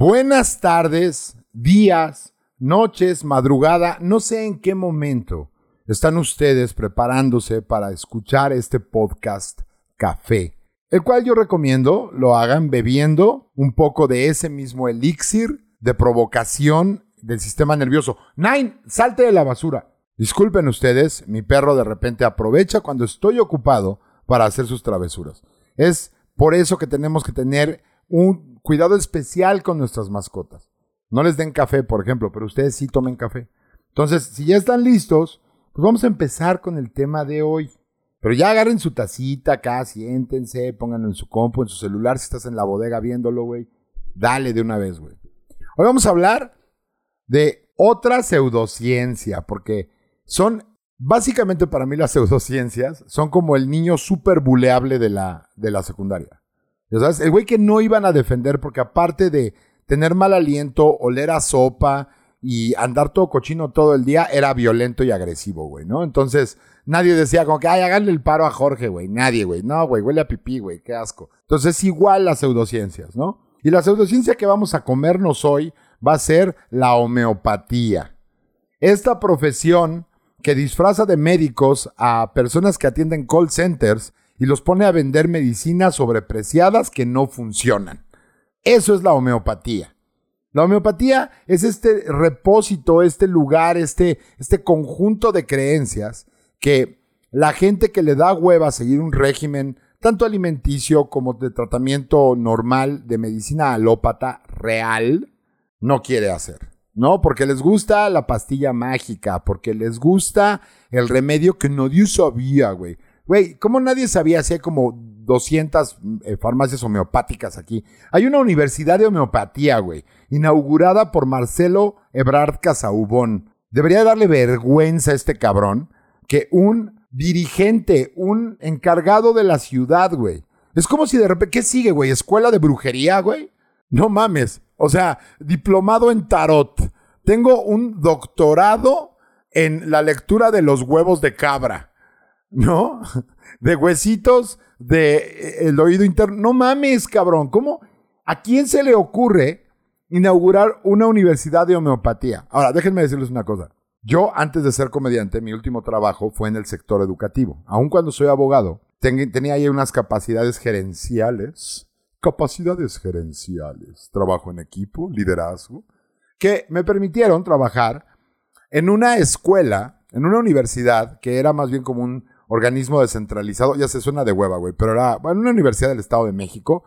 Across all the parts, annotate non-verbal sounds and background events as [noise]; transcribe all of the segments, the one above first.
Buenas tardes, días, noches, madrugada, no sé en qué momento están ustedes preparándose para escuchar este podcast Café, el cual yo recomiendo lo hagan bebiendo un poco de ese mismo elixir de provocación del sistema nervioso. Nine, salte de la basura. Disculpen ustedes, mi perro de repente aprovecha cuando estoy ocupado para hacer sus travesuras. Es por eso que tenemos que tener un cuidado especial con nuestras mascotas. No les den café, por ejemplo, pero ustedes sí tomen café. Entonces, si ya están listos, pues vamos a empezar con el tema de hoy. Pero ya agarren su tacita acá, siéntense, pónganlo en su compu, en su celular, si estás en la bodega viéndolo, güey. Dale de una vez, güey. Hoy vamos a hablar de otra pseudociencia, porque son, básicamente para mí las pseudociencias, son como el niño súper buleable de la, de la secundaria. ¿Ya sabes? El güey que no iban a defender porque aparte de tener mal aliento, oler a sopa y andar todo cochino todo el día, era violento y agresivo, güey, ¿no? Entonces, nadie decía como que, ay, háganle el paro a Jorge, güey. Nadie, güey. No, güey, huele a pipí, güey, qué asco. Entonces, es igual las pseudociencias, ¿no? Y la pseudociencia que vamos a comernos hoy va a ser la homeopatía. Esta profesión que disfraza de médicos a personas que atienden call centers y los pone a vender medicinas sobrepreciadas que no funcionan. Eso es la homeopatía. La homeopatía es este repósito, este lugar, este, este conjunto de creencias que la gente que le da hueva a seguir un régimen tanto alimenticio como de tratamiento normal de medicina alópata real no quiere hacer. ¿No? Porque les gusta la pastilla mágica, porque les gusta el remedio que nadie sabía, güey. Güey, ¿cómo nadie sabía si hay como 200 eh, farmacias homeopáticas aquí? Hay una universidad de homeopatía, güey, inaugurada por Marcelo Ebrard Casaubón. Debería darle vergüenza a este cabrón que un dirigente, un encargado de la ciudad, güey. Es como si de repente, ¿qué sigue, güey? ¿Escuela de brujería, güey? No mames. O sea, diplomado en tarot. Tengo un doctorado en la lectura de los huevos de cabra. ¿No? De huesitos de eh, el oído interno. No mames, cabrón. ¿Cómo? ¿A quién se le ocurre inaugurar una universidad de homeopatía? Ahora, déjenme decirles una cosa. Yo, antes de ser comediante, mi último trabajo fue en el sector educativo. Aun cuando soy abogado, tenía ahí unas capacidades gerenciales capacidades gerenciales, trabajo en equipo, liderazgo, que me permitieron trabajar en una escuela, en una universidad, que era más bien como un organismo descentralizado, ya se suena de hueva, güey, pero era, bueno, una universidad del Estado de México,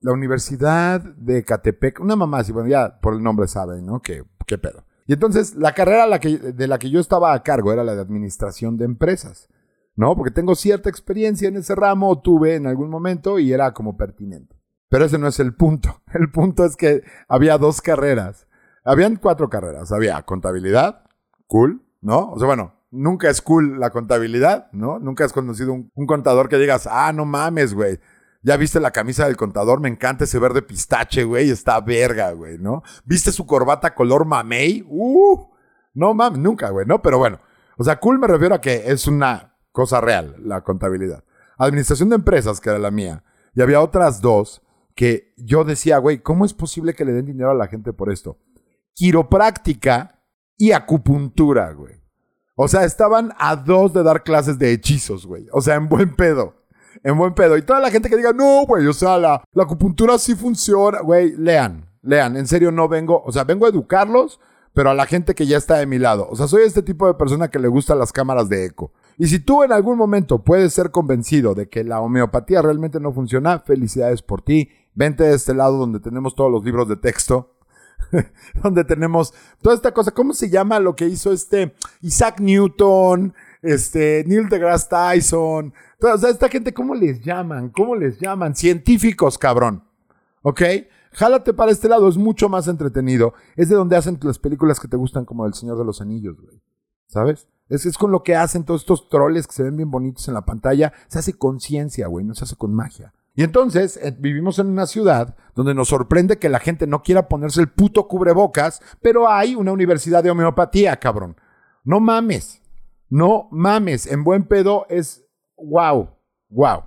la Universidad de Catepec, una mamá así, bueno, ya por el nombre saben, ¿no? ¿Qué, qué pedo? Y entonces la carrera de la que yo estaba a cargo era la de administración de empresas, ¿no? Porque tengo cierta experiencia en ese ramo, tuve en algún momento y era como pertinente. Pero ese no es el punto. [laughs] El punto es que había dos carreras. Habían cuatro carreras. Había contabilidad, cool, ¿no? O sea, bueno, nunca es cool la contabilidad, ¿no? Nunca has conocido un, contador que digas, ah, no mames, güey. Ya viste la camisa del contador, me encanta ese verde pistache, güey, está verga, güey, ¿no? ¿Viste su corbata color mamey? Uh, no mames, nunca, güey, ¿no? Pero bueno, o sea, cool me refiero a que es una cosa real, la contabilidad. Administración de empresas, que era la mía, y había otras dos que yo decía, güey, ¿cómo es posible que le den dinero a la gente por esto? Quiropráctica y acupuntura, güey. O sea, estaban a dos de dar clases de hechizos, güey. O sea, en buen pedo. En buen pedo. Y toda la gente que diga, no, güey, o sea, la, acupuntura sí funciona, güey, lean, lean. En serio, no vengo, o sea, vengo a educarlos, pero a la gente que ya está de mi lado. O sea, soy este tipo de persona que le gustan las cámaras de eco. Y si tú en algún momento puedes ser convencido de que la homeopatía realmente no funciona, felicidades por ti. Vente de este lado donde tenemos todos los libros de texto. [laughs] donde tenemos toda esta cosa. ¿Cómo se llama lo que hizo este Isaac Newton? Este, Neil deGrasse Tyson. o sea, esta gente, ¿cómo les llaman? ¿Cómo les llaman? Científicos, cabrón. ¿Ok? Jálate para este lado, es mucho más entretenido. Es de donde hacen las películas que te gustan como El Señor de los Anillos, güey. ¿Sabes? Es, es con lo que hacen todos estos troles que se ven bien bonitos en la pantalla. Se hace conciencia, güey, no se hace con magia. Y entonces eh, vivimos en una ciudad donde nos sorprende que la gente no quiera ponerse el puto cubrebocas, pero hay una universidad de homeopatía, cabrón. No mames. No mames. En buen pedo es wow. Wow.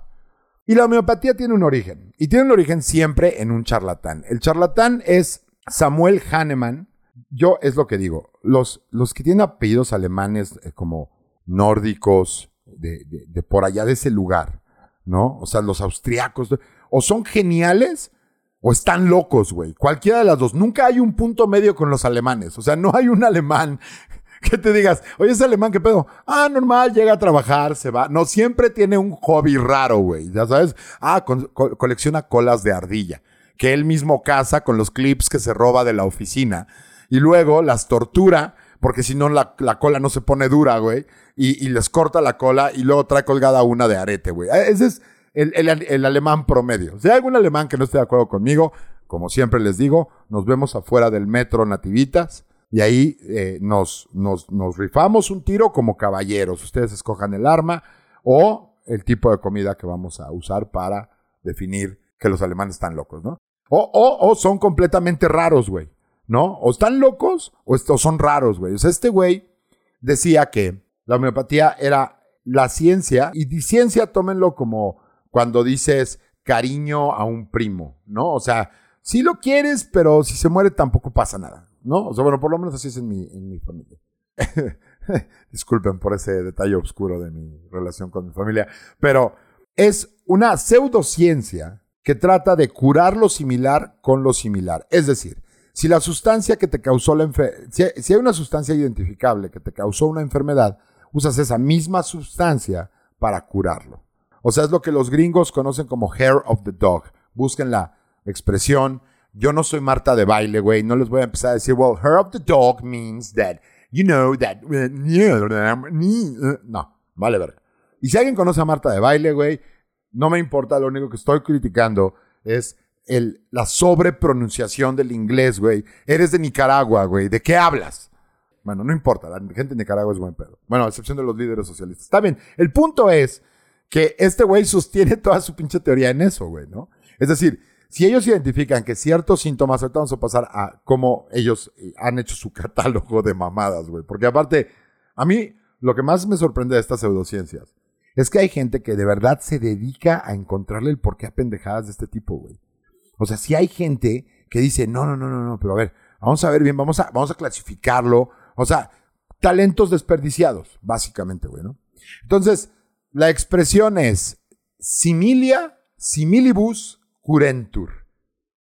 Y la homeopatía tiene un origen. Y tiene un origen siempre en un charlatán. El charlatán es Samuel Hahnemann, yo es lo que digo, los, los que tienen apellidos alemanes eh, como nórdicos, de, de, por allá de ese lugar, ¿no? O sea, los austriacos, o son geniales o están locos, güey. Cualquiera de las dos. Nunca hay un punto medio con los alemanes. O sea, no hay un alemán [laughs] que te digas, oye, ese alemán, ¿qué pedo? Ah, normal, llega a trabajar, se va. No, siempre tiene un hobby raro, güey. Ya sabes. Ah, colecciona colas de ardilla, que él mismo caza con los clips que se roba de la oficina. Y luego las tortura, porque si no la, cola no se pone dura, güey. Y, les corta la cola y luego trae colgada una de arete, güey. Eh, ese es el, alemán promedio. Si hay algún alemán que no esté de acuerdo conmigo, como siempre les digo, nos vemos afuera del metro Nativitas y ahí eh, nos, nos, nos rifamos un tiro como caballeros. Ustedes escojan el arma o el tipo de comida que vamos a usar para definir que los alemanes están locos, ¿no? O, o, o son completamente raros, güey, ¿no? O están locos o, o son raros, güey. O sea, este güey decía que la homeopatía era la ciencia y de ciencia tómenlo como cuando dices cariño a un primo, ¿no? O sea, sí lo quieres, pero si se muere tampoco pasa nada, ¿no? O sea, bueno, por lo menos así es en mi, en mi familia. [laughs] Disculpen por ese detalle oscuro de mi relación con mi familia, pero es una pseudociencia que trata de curar lo similar con lo similar. Es decir, si la sustancia que te causó la enfermedad, si hay una sustancia identificable que te causó una enfermedad, usas esa misma sustancia para curarlo. O sea, es lo que los gringos conocen como hair of the dog. Busquen la expresión. Yo no soy Marta de baile, güey. No les voy a empezar a decir, well, hair of the dog means that, you know, that... No, vale verga. Y si alguien conoce a Marta de baile, güey, no me importa. Lo único que estoy criticando es la sobrepronunciación del inglés, güey. Eres de Nicaragua, güey. ¿De qué hablas? Bueno, no importa. La gente de Nicaragua es buen pedo. Bueno, a excepción de los líderes socialistas. Está bien. El punto es que este güey sostiene [laughs] toda su pinche teoría en eso, güey, ¿no? Es decir, si ellos identifican que ciertos síntomas, ahorita vamos a pasar a cómo ellos eh, han hecho su [laughs] catálogo de mamadas, güey. Porque aparte, a mí lo que más me sorprende de estas pseudociencias es que hay gente que de verdad se dedica a encontrarle el porqué a pendejadas de este tipo, güey. O sea, si hay gente que dice, no, no, no, no, no, pero a ver, vamos a ver bien, vamos a, vamos a clasificarlo. O sea, talentos desperdiciados, básicamente, güey, ¿no? Entonces, la expresión es similia, similibus curentur.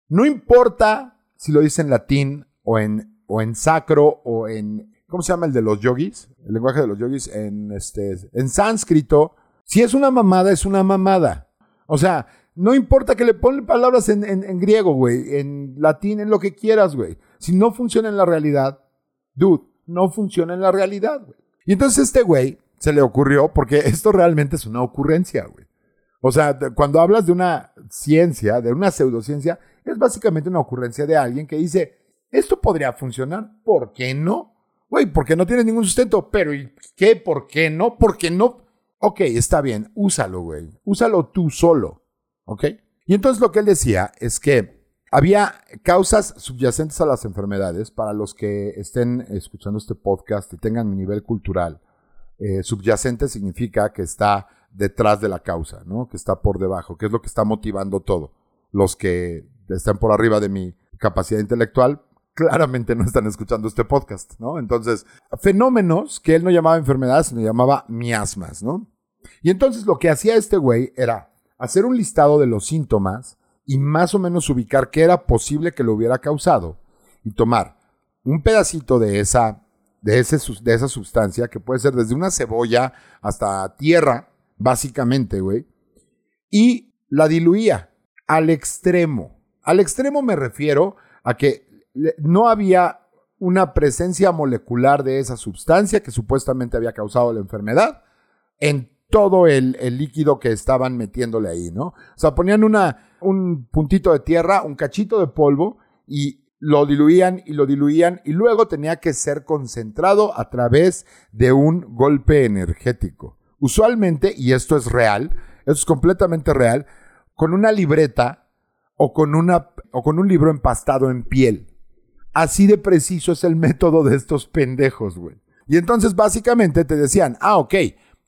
No importa si lo dice en latín o en, o en sacro o en, ¿cómo se llama el de los yogis? El lenguaje de los yogis en, este, en sánscrito. Si es una mamada, es una mamada. O sea, no importa que le pongan palabras en, en griego, güey, en latín, en lo que quieras, güey. Si no funciona en la realidad, dude, no funciona en la realidad, güey. Y entonces este güey se le ocurrió, porque [laughs] esto realmente es una ocurrencia, güey. O sea, cuando hablas de una ciencia, de una pseudociencia, es básicamente una ocurrencia de alguien que dice, esto podría funcionar, ¿por qué no? Güey, porque no tiene ningún sustento, pero ¿y qué? ¿Por qué no? ¿Por qué no? Ok, está bien, úsalo, güey. Úsalo tú solo, ¿ok? Y entonces lo que él decía es que había causas subyacentes a las enfermedades para los que estén escuchando este podcast y tengan mi nivel cultural eh, subyacente significa que está detrás de la causa, ¿no? Que está por debajo, que es lo que está motivando todo. Los que están por arriba de mi capacidad intelectual claramente no están escuchando este podcast, ¿no? Entonces, fenómenos que él no llamaba enfermedades, sino llamaba miasmas, ¿no? Y entonces lo que hacía este güey era hacer un listado de los síntomas y más o menos ubicar qué era posible que lo hubiera causado y tomar un pedacito de esa de, ese, de esa sustancia, que puede ser desde una cebolla hasta tierra, básicamente, güey, y la diluía al extremo. Al extremo me refiero a que no había una presencia molecular de esa sustancia que supuestamente había causado la enfermedad en todo el, el, líquido que estaban metiéndole ahí, ¿no? O sea, ponían una, un puntito de tierra, un cachito de polvo y lo diluían y lo diluían y luego tenía que ser concentrado a través de un golpe energético. Usualmente, y esto es real, esto es completamente real, con una libreta o con, una, o con un libro empastado en piel. Así de preciso es el [laughs] método de estos pendejos, güey. Y entonces básicamente te decían, ah, ok,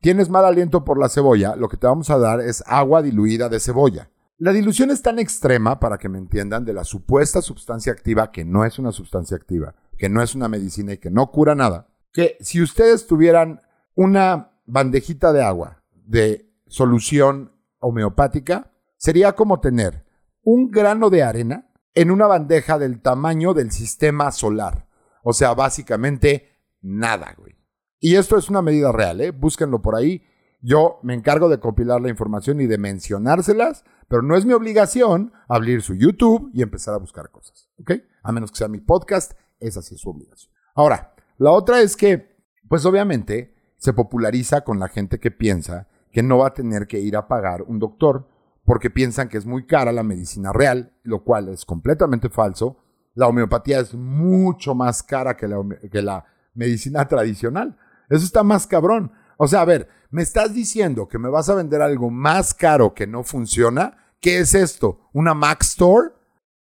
tienes mal aliento por la cebolla, lo que te vamos a dar es agua diluida de cebolla. La dilución es tan extrema, para que me entiendan, de la supuesta sustancia activa, que no es una sustancia activa, que no es una medicina y que no cura nada, que si ustedes tuvieran una bandejita de agua de solución homeopática, sería como tener un grano de arena en una bandeja del tamaño del sistema solar. O sea, básicamente nada, güey. Y esto es una medida real, ¿eh? Búsquenlo por ahí. Yo me encargo de compilar la información y de mencionárselas, pero no es mi obligación abrir su YouTube y empezar a buscar cosas, ¿ok? A menos que sea mi podcast, esa sí es su obligación. Ahora, la otra es que, pues obviamente, se populariza con la gente que piensa que no va a tener que ir a pagar un doctor porque piensan que es muy cara la medicina real, lo cual es completamente falso. La homeopatía es mucho más cara que la, que la medicina tradicional. Eso está más cabrón. O sea, a ver, me estás diciendo que me vas a vender algo más caro que no funciona. ¿Qué es esto? ¿Una Mac Store?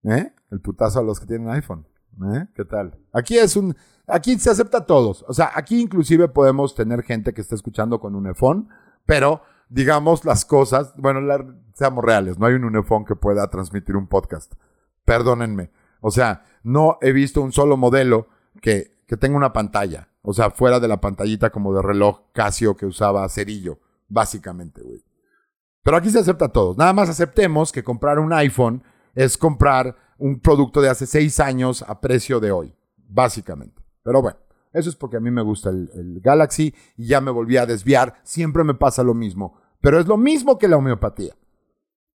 ¿Eh? El putazo a los que tienen iPhone. ¿Eh? ¿Qué tal? Aquí es un, aquí se acepta a todos. O sea, aquí inclusive podemos tener gente que está escuchando con un iPhone, pero digamos las cosas, bueno, seamos reales, no hay un iPhone que pueda transmitir un podcast. Perdónenme. O sea, no he visto un solo modelo que, que tenga una pantalla. O sea, fuera de la pantallita como de reloj Casio que usaba Cerillo, básicamente, güey. Pero aquí se acepta a todos. Nada más aceptemos que comprar un iPhone es comprar un producto de hace seis años a precio de hoy, básicamente. Pero bueno, eso es porque a mí me gusta el, el, Galaxy y ya me volví a desviar. Siempre me pasa lo mismo. Pero es lo mismo que la homeopatía.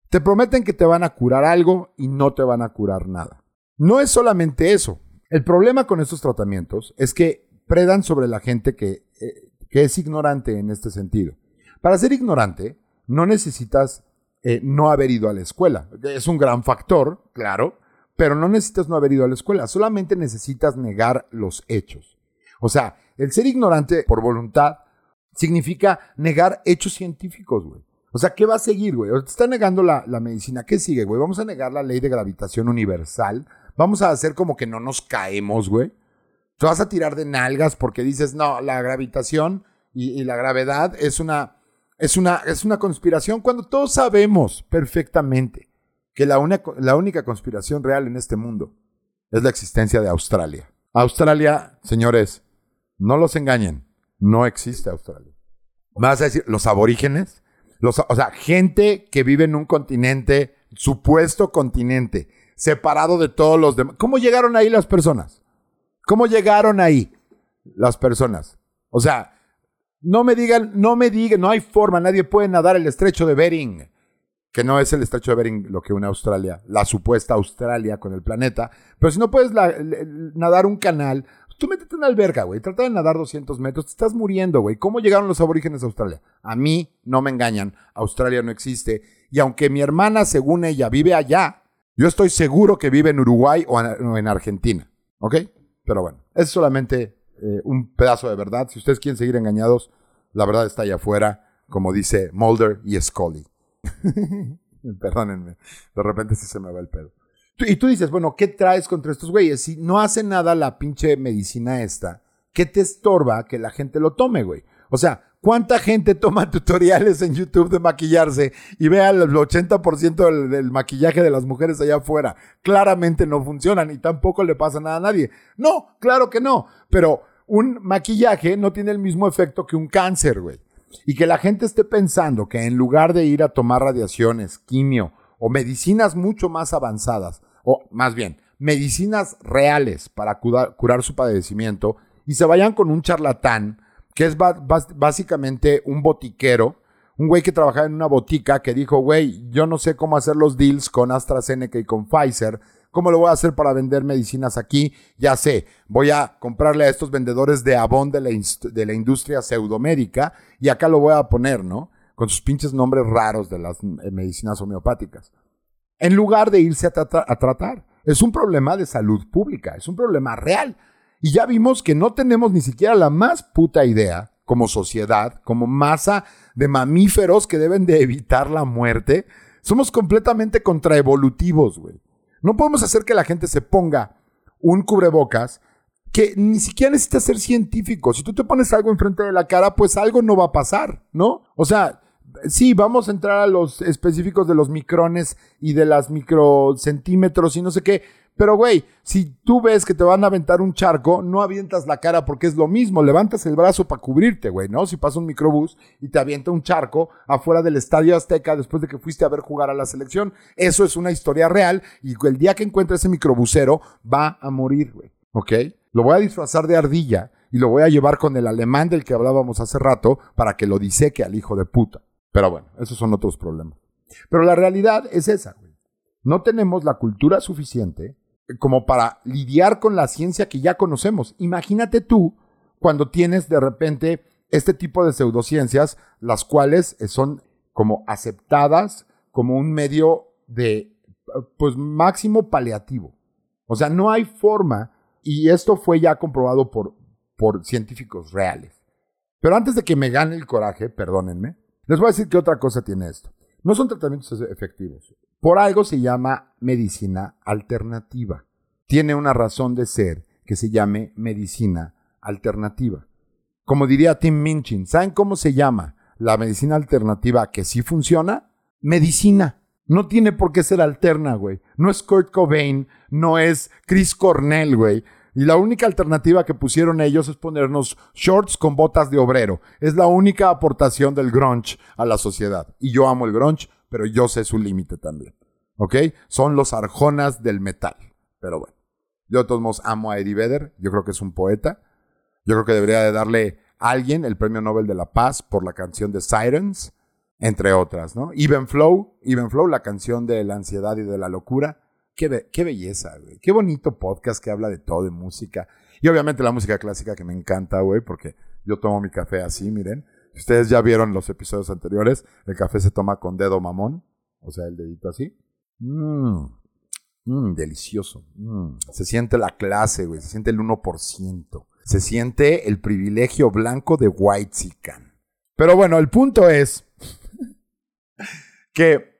Te prometen que te van a curar algo y no te van a curar nada. No es solamente eso. El problema con estos tratamientos es que predan sobre la gente que, eh, que es ignorante en este sentido. Para ser ignorante, no necesitas eh, no haber ido a la escuela. Es un gran factor, claro, pero no necesitas no haber ido a la escuela, solamente necesitas negar los hechos. O sea, el ser ignorante por voluntad significa negar hechos científicos, güey. O sea, ¿qué va a seguir, güey? Te está negando la, la medicina. ¿Qué sigue, güey? ¿Vamos a negar la ley de gravitación universal? ¿Vamos a hacer como que no nos caemos, güey? Te vas a tirar de nalgas porque dices, no, la gravitación y, la gravedad es una, es, una, es una conspiración cuando todos sabemos perfectamente que la, la única conspiración real en este mundo es la existencia de Australia. Australia, señores, no los engañen, no existe Australia. Vas a decir, los aborígenes, los, o sea, gente que vive en un continente, supuesto continente, separado de todos los demás. ¿Cómo llegaron ahí las personas? ¿Cómo llegaron ahí las personas? O sea, no me digan, no me digan, no hay forma, nadie puede nadar el estrecho de Bering, que no es el estrecho de Bering lo que une Australia, la supuesta Australia con el planeta, pero si no puedes nadar un canal, tú métete en una alberca, güey, trata de nadar 200 metros, te estás muriendo, güey. ¿Cómo llegaron los aborígenes a Australia? A mí no me engañan, Australia no existe, y aunque mi hermana, según ella, vive allá, yo estoy seguro que vive en Uruguay o en Argentina, ¿ok? Pero bueno, es solamente eh, un pedazo de verdad. Si ustedes quieren seguir engañados, la verdad está allá afuera, como dice Mulder y Scully. [laughs] Perdónenme, de repente sí se me va el pedo. Y tú dices, bueno, ¿qué traes contra estos güeyes? Si no hace nada la pinche medicina esta, ¿qué te estorba que la gente lo tome, güey? O sea, ¿Cuánta gente toma [laughs] tutoriales en YouTube de maquillarse y vea el 80% del, maquillaje de las mujeres allá afuera? Claramente no funcionan y tampoco le pasa nada a nadie. No, claro que no. Pero un maquillaje no tiene el mismo efecto que un cáncer, güey. Y que la gente esté pensando que en lugar de ir a tomar radiaciones, quimio o medicinas mucho más avanzadas, o más bien, medicinas reales para curar su padecimiento, y se vayan con un charlatán, que es básicamente un botiquero, un güey que trabajaba en una botica que dijo, güey, yo no sé cómo hacer los deals con AstraZeneca y con Pfizer, ¿cómo lo voy a hacer para vender medicinas aquí? Ya sé, voy a comprarle a estos vendedores de Avon de la, de la industria pseudomédica y acá lo voy a poner, ¿no? Con sus pinches nombres raros de las eh, medicinas homeopáticas. En lugar de irse a, a tratar. Es un problema de salud pública, es un problema real. Y ya vimos que no tenemos ni siquiera la más puta idea como sociedad, como masa de mamíferos que deben de evitar la muerte. Somos completamente contraevolutivos, güey. No podemos hacer que la gente se ponga un cubrebocas que ni siquiera necesita ser científico. Si tú te pones algo enfrente de la cara, pues algo no va a pasar, ¿no? O sea, sí, vamos a entrar a los específicos de los micrones y de las microcentímetros y no sé qué. Pero, güey, si tú ves que te van a aventar un charco, no avientas la cara porque es lo mismo. Levantas el brazo para cubrirte, güey, ¿no? Si pasa un microbús y te avienta un charco afuera del Estadio Azteca después de que fuiste a ver jugar a la selección. Eso es una historia real y el día que encuentre ese microbusero va a morir, güey. ¿Ok? Lo voy a disfrazar de ardilla y lo voy a llevar con el alemán del que hablábamos hace rato para que lo diseque al hijo de puta. Pero bueno, esos son otros problemas. Pero la realidad es esa, güey. No tenemos la cultura suficiente como para lidiar con la ciencia que ya conocemos. Imagínate tú cuando tienes de repente este tipo de pseudociencias, las cuales son como aceptadas como un medio de, pues, máximo paliativo. O sea, no hay forma, y esto fue ya comprobado por, por científicos reales. Pero antes de que me gane el coraje, perdónenme, les voy a decir que otra cosa tiene esto. No son tratamientos efectivos. Por algo se llama medicina alternativa. Tiene una razón de ser que se llame medicina alternativa. Como diría Tim Minchin, ¿saben cómo se llama la medicina alternativa que sí funciona? Medicina. No tiene por qué ser alterna, güey. No es Kurt Cobain, no es Chris Cornell, güey. Y la única alternativa que pusieron ellos es ponernos shorts con botas de obrero. Es la única aportación del grunge a la sociedad. Y yo amo el grunge, pero yo sé su límite también. ¿Ok? Son los arjonas del metal. Pero bueno. Yo de todos modos amo a Eddie Vedder. Yo creo que es un poeta. Yo creo que debería de darle a alguien el premio Nobel de la Paz por la canción de Sirens, entre otras, ¿no? Even Flow, Even Flow, la canción de la ansiedad y de la locura. Qué, belleza, güey. Qué bonito podcast que habla de todo, de música. Y obviamente la música clásica que me encanta, güey, porque yo tomo mi café así, miren. Ustedes ya vieron los episodios anteriores. El café se toma con dedo mamón. O sea, el dedito así. Mmm. Mmm, delicioso. Mm. Se siente la clase, güey. Se siente el 1%. Se siente el privilegio blanco de White Sican. Pero bueno, el punto es [laughs] que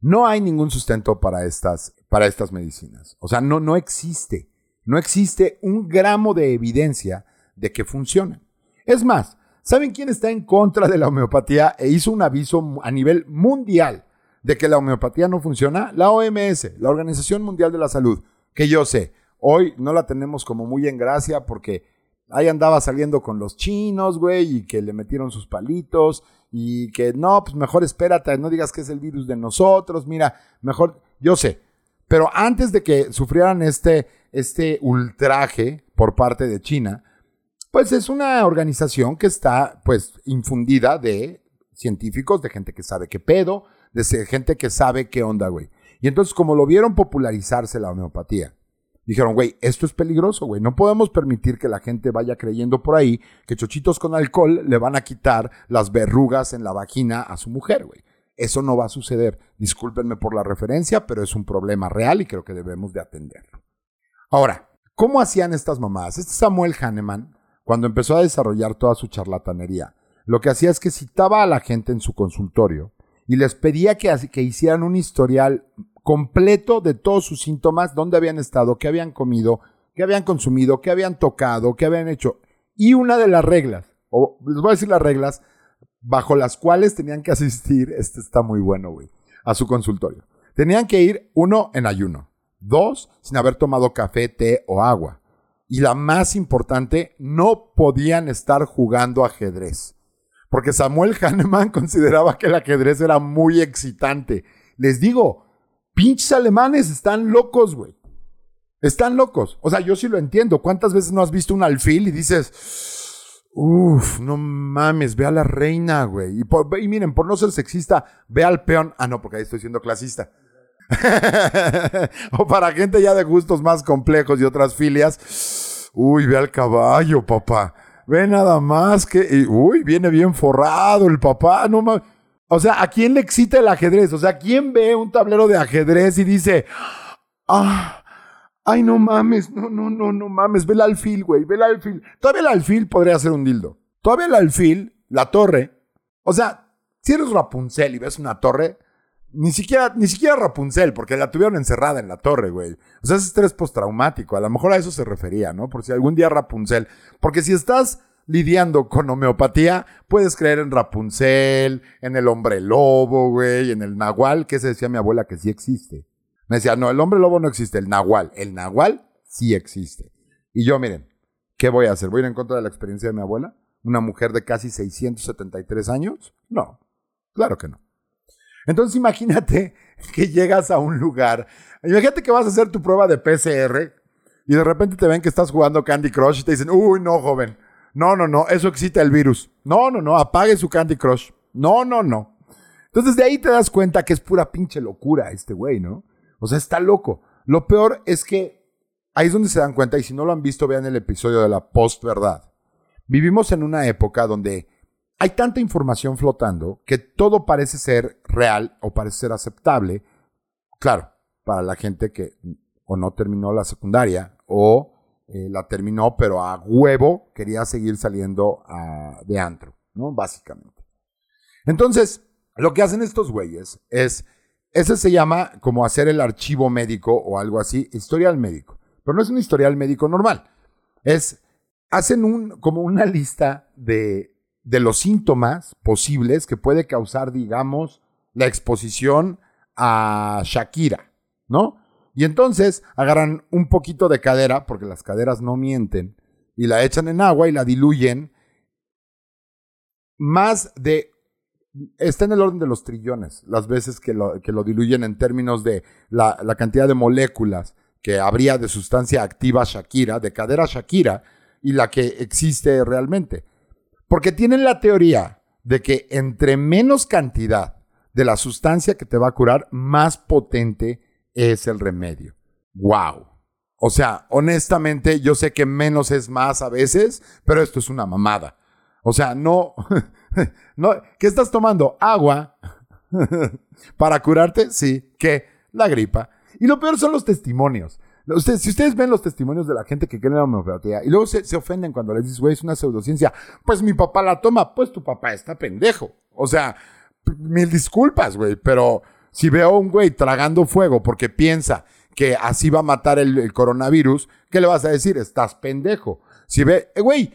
no hay ningún sustento para estas para estas medicinas. O sea, no, no existe. No existe un gramo de evidencia de que funcionan. Es más, ¿saben quién está en contra de la homeopatía e hizo un aviso a nivel mundial de que la homeopatía no funciona? La OMS, la Organización Mundial de la Salud, que yo sé, hoy no la tenemos como muy en gracia porque ahí andaba saliendo con los chinos, güey, y que le metieron sus palitos y que no, pues mejor espérate, no digas que es el virus de nosotros, mira, mejor, yo sé, pero antes de que sufrieran este, este ultraje por parte de China, pues es una organización que está pues infundida de científicos, de gente que sabe qué pedo, de gente que sabe qué onda, güey. Y entonces como lo vieron popularizarse la homeopatía, dijeron, güey, esto es peligroso, güey. No podemos permitir que la gente vaya creyendo por ahí que chochitos con alcohol le van a quitar las verrugas en la vagina a su mujer, güey. Eso no va a suceder. Discúlpenme por la referencia, pero es un problema real y creo que debemos de atenderlo. Ahora, ¿cómo hacían estas mamadas? Este Samuel Hahnemann, cuando empezó a desarrollar toda su charlatanería, lo que hacía es que citaba a la gente en su consultorio y les pedía que, que hicieran un historial completo de todos sus síntomas, dónde habían estado, qué habían comido, qué habían consumido, qué habían tocado, qué habían hecho. Y una de las reglas, o les voy a decir las reglas, bajo las cuales tenían que asistir, [laughs] este está muy bueno, güey, a su consultorio. Tenían que ir, uno, en ayuno. Dos, sin haber tomado café, té o agua. Y la más importante, no podían estar jugando ajedrez. Porque Samuel Hahnemann [laughs] consideraba que el ajedrez era muy excitante. Les digo, pinches alemanes están locos, güey. Están locos. O sea, yo sí lo entiendo. ¿Cuántas veces no has visto un alfil y dices, Uf, no mames, ve a la reina, güey. Y, miren, por no ser sexista, ve al peón. Ah, no, porque ahí estoy siendo clasista. [laughs] o para gente ya de gustos más complejos y otras filias. Uy, ve al caballo, papá. Ve nada más que. uy, viene bien forrado el papá. No mames. O sea, ¿a quién le excita el ajedrez? O sea, ¿quién ve un tablero de ajedrez y dice. Ah Ay, no mames, no, no, no, no mames, ve el alfil, güey, ve el alfil. Todavía el alfil podría ser un dildo. Todavía el alfil, la torre. O sea, si eres Rapunzel y ves una torre, ni siquiera, ni siquiera Rapunzel, porque la tuvieron encerrada en la torre, güey. O sea, es estrés postraumático. A lo mejor a eso se refería, ¿no? Por si algún día Rapunzel. Porque si estás lidiando con homeopatía, puedes creer en Rapunzel, en el hombre lobo, güey, en el nahual, que se decía mi abuela que sí existe. Me decía, no, el hombre lobo no existe, el nahual. El nahual sí existe. Y yo, miren, ¿qué voy a hacer? ¿Voy a ir en contra de la experiencia de mi abuela? ¿Una mujer de casi 673 años? No, claro que no. Entonces imagínate [laughs] que llegas a un lugar, imagínate que vas a hacer tu prueba de PCR y de repente te ven que estás jugando Candy Crush y te dicen, uy, no, joven, no, no, no, eso excita el virus. No, no, no, apague su Candy Crush. No, no, no. Entonces de ahí te das cuenta que es pura pinche locura este güey, ¿no? O sea, está loco. Lo peor es que ahí es donde se dan cuenta, y si no lo han visto, vean el episodio de la post-verdad. Vivimos en una época donde hay tanta información flotando que todo parece ser real o parece ser aceptable. Claro, para la gente que o no terminó la secundaria o eh, la terminó, pero a huevo quería seguir saliendo de antro, ¿no? Básicamente. Entonces, lo que hacen estos güeyes es, ese se llama como hacer el archivo médico o algo así, historial médico. Pero no es un historial médico normal. Es, hacen un, como una lista de, de los síntomas posibles que puede causar, digamos, la exposición a Shakira, ¿no? Y entonces agarran un poquito de cadera, porque las caderas no mienten, y la echan en agua y la diluyen más de... Está en el orden de los trillones, las veces que lo, que lo diluyen en términos de la, la cantidad de moléculas que habría de sustancia activa Shakira, de cadera Shakira, y la que existe realmente. Porque tienen la teoría de que entre menos cantidad de la sustancia que te va a curar, más potente es el remedio. ¡Wow! O sea, honestamente, yo sé que menos es más a veces, pero esto es una mamada. O sea, no, [laughs] no, ¿qué estás tomando? Agua [laughs] para curarte, sí, que la gripa. Y lo peor son los testimonios. Si ustedes ven los testimonios de la gente que cree la homeopatía y luego se, se ofenden cuando les dices, güey, es una pseudociencia, pues mi papá la toma, pues tu papá está pendejo. O sea, mil disculpas, güey, pero si veo a un güey tragando fuego porque piensa que así va a matar el, coronavirus, ¿qué le vas a decir? Estás pendejo. Si ve, eh, güey,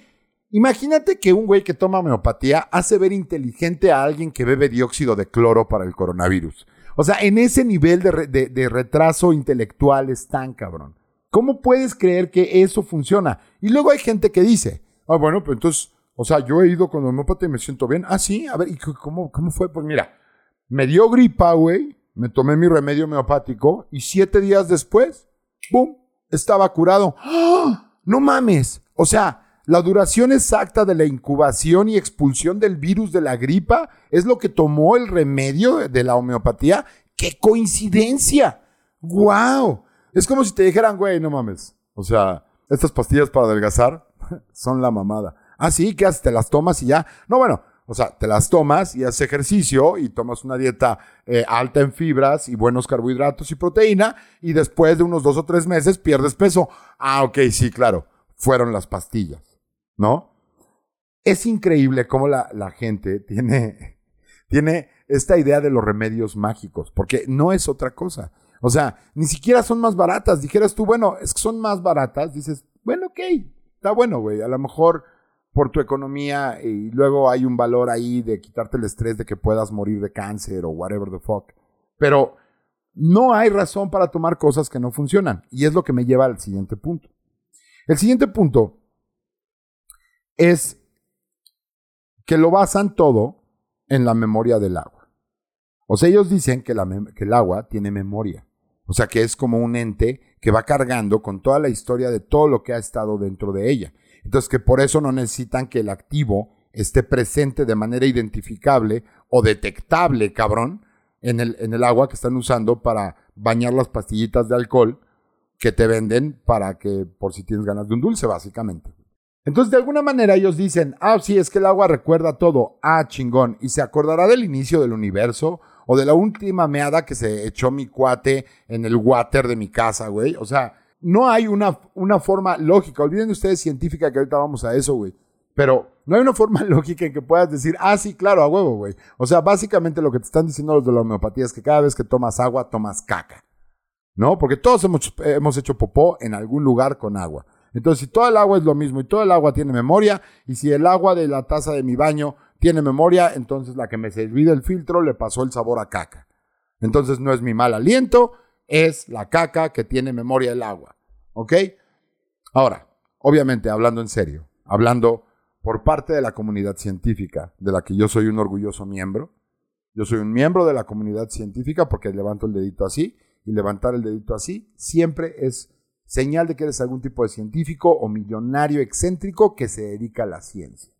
imagínate que un güey que toma homeopatía hace ver inteligente a alguien que bebe dióxido de cloro para el coronavirus. O sea, en ese nivel de, de retraso intelectual están, cabrón. ¿Cómo puedes creer que eso funciona? Y luego hay gente que dice, ah, bueno, pues entonces, o sea, yo he ido con homeopatía y me siento bien. Ah, sí, a ver, ¿y cómo, cómo fue? Pues mira, me dio gripa, güey. Me tomé mi remedio homeopático y siete días después, ¡pum! Estaba curado. ¡Ah! ¡No mames! O sea, la duración exacta de la incubación y expulsión del virus de la gripa es lo que tomó el remedio de la homeopatía. ¡Qué coincidencia! ¡Guau! Es como si te dijeran, güey, no mames. O sea, estas pastillas para adelgazar [laughs] son la mamada. Ah, sí, ¿qué haces? Te las tomas y ya. No, bueno, o sea, te las tomas y haces ejercicio y tomas una dieta eh, alta en fibras y buenos carbohidratos y proteína y después de unos dos o tres meses pierdes peso. Ah, ok, sí, claro, fueron las pastillas, ¿no? Es increíble cómo la, gente [laughs] tiene, tiene esta idea de los remedios mágicos, porque no es otra cosa. O sea, ni siquiera son más baratas. Dijeras tú, bueno, es que son más baratas. Dices, bueno, ok, está bueno, güey. A lo mejor por tu economía y luego hay un valor ahí de quitarte el estrés de que puedas morir de cáncer o whatever the fuck. Pero no hay razón para tomar cosas que no funcionan. Y es lo que me lleva al siguiente punto. El siguiente punto es que lo basan todo en la memoria del agua. O sea, ellos dicen que, el agua tiene memoria. O sea, que es como un ente que va cargando con toda la historia de todo lo que ha estado dentro de ella. Entonces que por eso no necesitan que el activo esté presente de manera identificable o detectable, cabrón, en el, en el agua que están usando para bañar las pastillitas de alcohol que te venden para que, por si tienes ganas de un dulce, básicamente. Entonces, de alguna manera ellos dicen, ah, sí, es que el agua recuerda todo, ah, chingón, y se acordará del inicio del universo o de la última meada que se echó mi cuate en el water de mi casa, güey. O sea, no hay una, una forma lógica. Olviden ustedes científica que ahorita vamos a eso, güey. Pero no hay una forma [laughs] lógica en que puedas decir, ah, sí, claro, a huevo, güey. O sea, básicamente lo que te están diciendo los de la homeopatía es que cada vez que tomas agua, tomas caca. ¿No? Porque todos hemos, hemos hecho popó en algún lugar con agua. Entonces, si todo el agua es lo mismo y todo el agua tiene memoria, y si el agua de la taza de mi baño tiene memoria, entonces la que me serví del filtro le pasó el sabor a caca. Entonces no es mi mal aliento, es la caca que tiene memoria del agua. ¿Ok? Ahora, obviamente, hablando en serio, hablando por parte de la comunidad científica, de la que yo soy un orgulloso miembro, yo soy un miembro de la comunidad científica porque levanto el dedito así, y levantar el dedito así siempre es señal de que eres algún tipo de científico o millonario excéntrico que se dedica a la ciencia.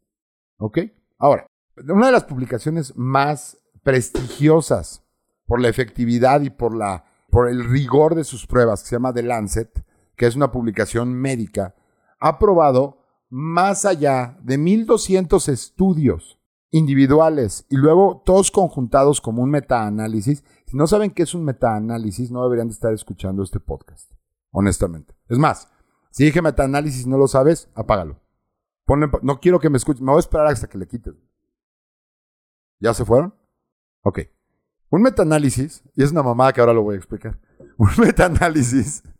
¿Ok? Ahora, una de las publicaciones más prestigiosas por la efectividad y por, la, por el rigor de sus pruebas, que se llama The Lancet, que es una publicación médica, ha probado más allá de 1.200 estudios individuales y luego todos conjuntados como un metaanálisis. Si no saben qué es un metaanálisis, no deberían de estar escuchando este podcast, honestamente. Es más, si dije metaanálisis y no lo sabes, apágalo. no quiero que me escuchen, me voy a esperar hasta que le quites. ¿Ya se fueron? Ok. Un metaanálisis, y es una mamada que ahora lo voy a explicar. [laughs] Un metaanálisis. [laughs]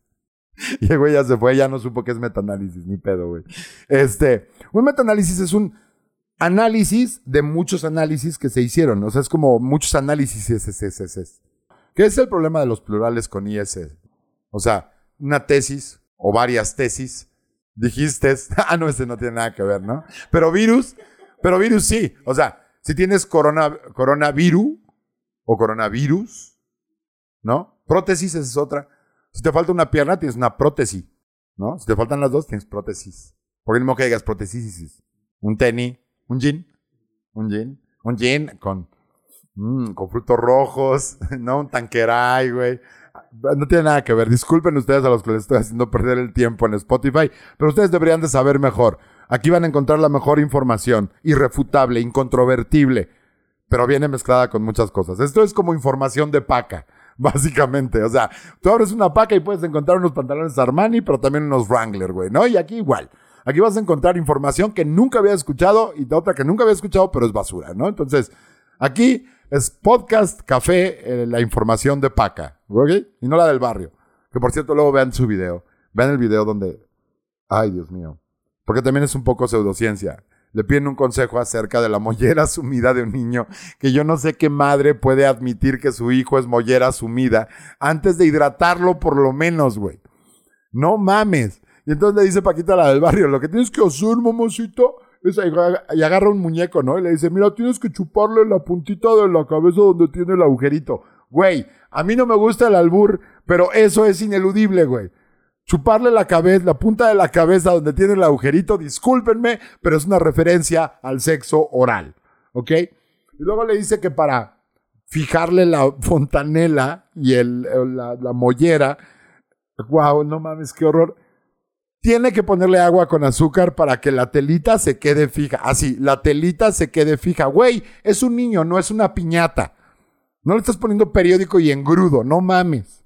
Y el güey ya se fue, ya no supo qué es metaanálisis, ni pedo, güey. Este, un metaanálisis es un análisis de muchos análisis que se hicieron. O sea, es como muchos análisis. ¿Qué es el problema de los plurales con IS? O sea, una tesis o varias tesis. Dijiste, [laughs] ah, no, ese no tiene nada que ver, ¿no? Pero virus, pero virus sí. O sea, si tienes corona, coronavirus o coronavirus, ¿no? Prótesis esa es otra. Si te falta una pierna, tienes una prótesis, ¿no? Si te faltan las dos, tienes prótesis. Por el mismo que digas prótesis. Un tenis, un jean, un jean, un jean con, mm, con frutos rojos, [laughs] ¿no? Un tanqueray, güey. No tiene nada que ver. Disculpen ustedes a los que les estoy haciendo perder el tiempo en Spotify, pero ustedes deberían de saber mejor. Aquí van a encontrar la mejor información, irrefutable, incontrovertible, pero viene mezclada con muchas cosas. Esto es como información de paca, [laughs] básicamente. O sea, tú abres una paca y puedes encontrar unos pantalones Armani, pero también unos Wrangler, güey, ¿no? Y aquí igual. Aquí vas a encontrar información que nunca había escuchado y otra que nunca había escuchado, pero es basura, ¿no? Entonces, aquí es podcast, café, eh, la información de paca, Y no la del barrio. Que por cierto, luego vean su video. Vean el video donde... Ay, Dios mío porque también es un poco pseudociencia. Le piden un consejo acerca de la mollera [laughs] sumida de un niño, que yo no sé qué madre puede admitir que su hijo es mollera sumida antes de hidratarlo por lo menos, güey. No mames. Y entonces le dice Paquita la del barrio, lo que tienes que hacer, mamacito, es y agarra un muñeco, ¿no? Y le dice, mira, tienes que chuparle la puntita de la cabeza donde tiene el agujerito. Güey, a mí no me gusta el albur, pero eso es ineludible, güey chuparle la cabeza, la punta de la cabeza donde tiene el agujerito, discúlpenme, pero es una referencia al sexo oral, ¿ok? Y luego le dice que para fijarle la fontanela y el, la, mollera, wow, no mames, qué horror. Tiene que ponerle agua con azúcar para que la telita se quede fija. Así, la telita se quede fija. Güey, es un niño, no es una piñata. No le estás poniendo periódico y engrudo, no mames.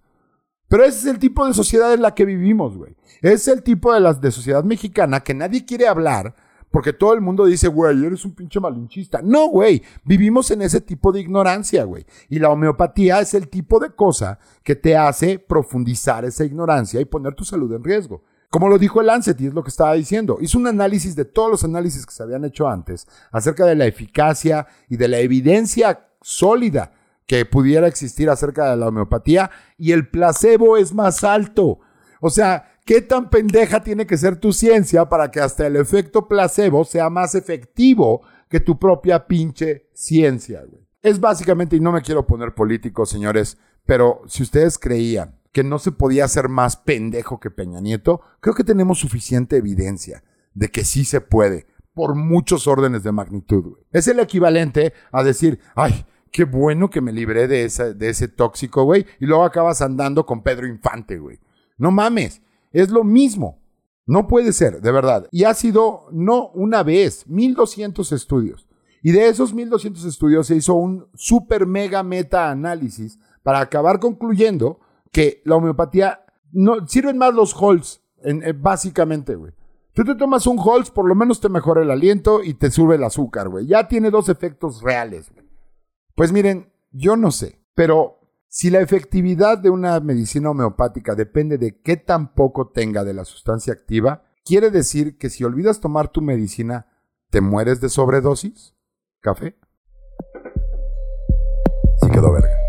Pero ese es el tipo de sociedad en la que vivimos, güey. Es el tipo de, la, de sociedad mexicana que nadie quiere hablar porque todo el mundo dice, güey, eres un pinche malinchista. No, güey, vivimos en ese tipo de ignorancia, güey. Y la homeopatía es el tipo de cosa que te hace profundizar esa ignorancia y poner tu salud en riesgo. Como lo dijo el Lancet, y es lo que estaba diciendo, hizo un análisis de todos los análisis que se habían hecho antes acerca de la eficacia y de la evidencia sólida que pudiera existir acerca de la homeopatía y el placebo es más alto. O sea, ¿qué tan pendeja tiene que ser tu ciencia para que hasta el efecto placebo sea más efectivo que tu propia pinche ciencia, Es básicamente, y no me quiero poner político, señores, pero si ustedes creían que no se podía ser más pendejo que Peña Nieto, creo que tenemos suficiente evidencia de que sí se puede, por muchos órdenes de magnitud. Es el equivalente a decir, ay, qué bueno que me libré de, de ese tóxico, güey. Y luego acabas andando con Pedro Infante, güey. No mames, es lo mismo. No puede ser, de verdad. Y ha sido no una vez, 1200 estudios. Y de esos 1200 estudios se hizo un super mega meta análisis para acabar concluyendo que la homeopatía no sirven más los Halls, en, eh, básicamente, güey. Tú te tomas un Halls, por lo menos te mejora el aliento y te sube el azúcar, güey. Ya tiene dos efectos reales. Güey. Pues miren, yo no sé, pero si la efectividad de una medicina homeopática depende de qué tan poco tenga de la sustancia activa, ¿Quiere decir que si olvidas tomar tu medicina, te mueres de sobredosis? ¿Café? Sí quedó verga.